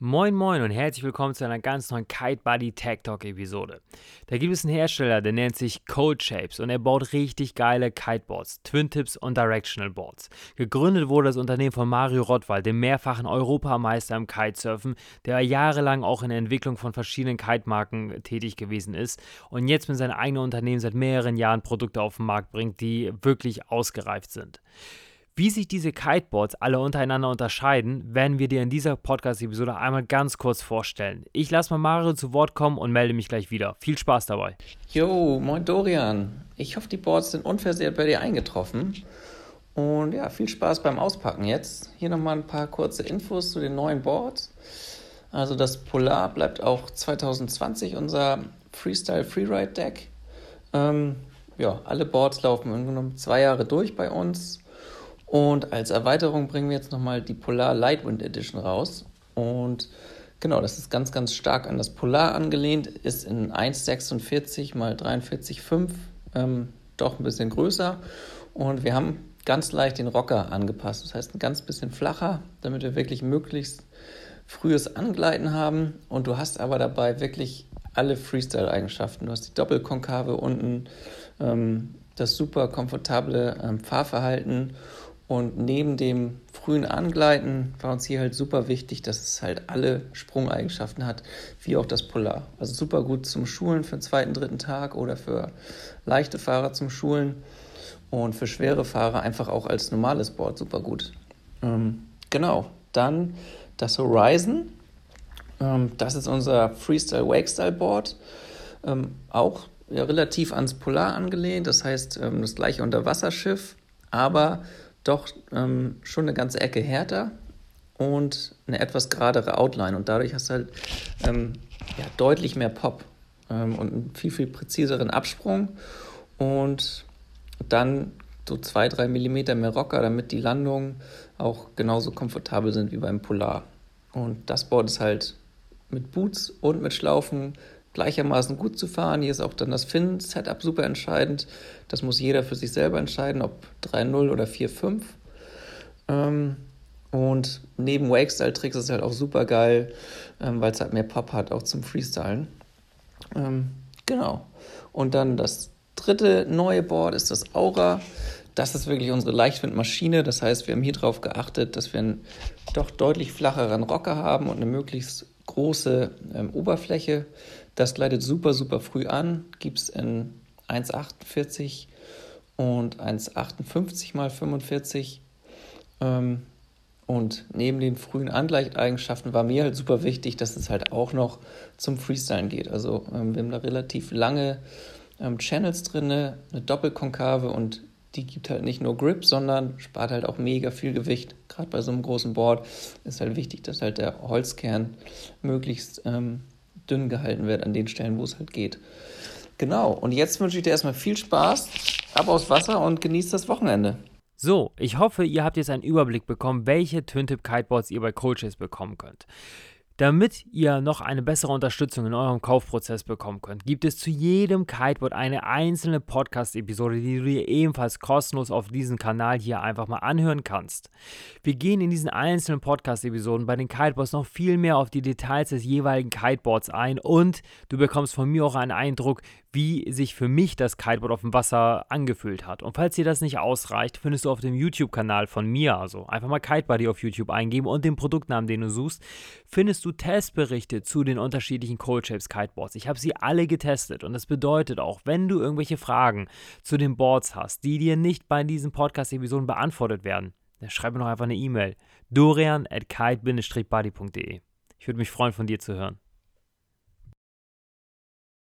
Moin Moin und herzlich willkommen zu einer ganz neuen Kite Buddy Tech Talk Episode. Da gibt es einen Hersteller, der nennt sich Cold Shapes und er baut richtig geile Kiteboards, Twin Tips und Directional Boards. Gegründet wurde das Unternehmen von Mario Rottwald, dem mehrfachen Europameister im Kitesurfen, der jahrelang auch in der Entwicklung von verschiedenen Kite-Marken tätig gewesen ist und jetzt mit seinem eigenen Unternehmen seit mehreren Jahren Produkte auf den Markt bringt, die wirklich ausgereift sind. Wie sich diese Kiteboards alle untereinander unterscheiden, werden wir dir in dieser Podcast-Episode einmal ganz kurz vorstellen. Ich lasse mal Mario zu Wort kommen und melde mich gleich wieder. Viel Spaß dabei. Jo, moin Dorian. Ich hoffe, die Boards sind unversehrt bei dir eingetroffen. Und ja, viel Spaß beim Auspacken jetzt. Hier nochmal ein paar kurze Infos zu den neuen Boards. Also das Polar bleibt auch 2020 unser Freestyle Freeride Deck. Ähm, ja, alle Boards laufen im Grunde zwei Jahre durch bei uns. Und als Erweiterung bringen wir jetzt nochmal die Polar Lightwind Edition raus. Und genau, das ist ganz, ganz stark an das Polar angelehnt, ist in 1,46 x 43,5 ähm, doch ein bisschen größer. Und wir haben ganz leicht den Rocker angepasst. Das heißt, ein ganz bisschen flacher, damit wir wirklich möglichst frühes Angleiten haben. Und du hast aber dabei wirklich alle Freestyle-Eigenschaften. Du hast die Doppelkonkave unten, ähm, das super komfortable ähm, Fahrverhalten und neben dem frühen Angleiten war uns hier halt super wichtig, dass es halt alle Sprungeigenschaften hat, wie auch das Polar. Also super gut zum Schulen für den zweiten, dritten Tag oder für leichte Fahrer zum Schulen und für schwere Fahrer einfach auch als normales Board super gut. Ähm, genau, dann das Horizon. Ähm, das ist unser Freestyle Wakestyle Board. Ähm, auch ja, relativ ans Polar angelehnt, das heißt ähm, das gleiche Unterwasserschiff, aber doch ähm, schon eine ganze Ecke härter und eine etwas geradere Outline. Und dadurch hast du halt ähm, ja, deutlich mehr Pop ähm, und einen viel, viel präziseren Absprung. Und dann so zwei, drei Millimeter mehr Rocker, damit die Landungen auch genauso komfortabel sind wie beim Polar. Und das Board ist halt mit Boots und mit Schlaufen gleichermaßen gut zu fahren. Hier ist auch dann das Fin-Setup super entscheidend. Das muss jeder für sich selber entscheiden, ob 3.0 oder 4.5. Ähm, und neben Wakestyle-Tricks ist es halt auch super geil, ähm, weil es halt mehr Pop hat, auch zum Freestylen. Ähm, genau. Und dann das dritte neue Board ist das Aura. Das ist wirklich unsere Leichtwindmaschine. Das heißt, wir haben hier darauf geachtet, dass wir einen doch deutlich flacheren Rocker haben und eine möglichst große ähm, Oberfläche. Das gleitet super, super früh an. Gibt es in 1,48 und 1,58 mal 45. Ähm, und neben den frühen Angleicheigenschaften war mir halt super wichtig, dass es halt auch noch zum Freestylen geht. Also ähm, wir haben da relativ lange ähm, Channels drin, eine Doppelkonkave und die gibt halt nicht nur Grip, sondern spart halt auch mega viel Gewicht. Gerade bei so einem großen Board ist halt wichtig, dass halt der Holzkern möglichst ähm, dünn gehalten wird an den Stellen, wo es halt geht. Genau, und jetzt wünsche ich dir erstmal viel Spaß, ab aus Wasser und genießt das Wochenende. So, ich hoffe, ihr habt jetzt einen Überblick bekommen, welche Twin-Tip Kiteboards ihr bei Coaches bekommen könnt. Damit ihr noch eine bessere Unterstützung in eurem Kaufprozess bekommen könnt, gibt es zu jedem Kiteboard eine einzelne Podcast-Episode, die du dir ebenfalls kostenlos auf diesem Kanal hier einfach mal anhören kannst. Wir gehen in diesen einzelnen Podcast-Episoden bei den Kiteboards noch viel mehr auf die Details des jeweiligen Kiteboards ein und du bekommst von mir auch einen Eindruck, wie sich für mich das Kiteboard auf dem Wasser angefühlt hat. Und falls dir das nicht ausreicht, findest du auf dem YouTube-Kanal von mir, also einfach mal Kitebuddy auf YouTube eingeben und den Produktnamen, den du suchst, findest du Testberichte zu den unterschiedlichen Cold Shapes Kiteboards. Ich habe sie alle getestet und das bedeutet auch, wenn du irgendwelche Fragen zu den Boards hast, die dir nicht bei diesen Podcast-Episoden beantwortet werden, dann schreib mir noch einfach eine E-Mail. dorian at kite-buddy.de. Ich würde mich freuen, von dir zu hören.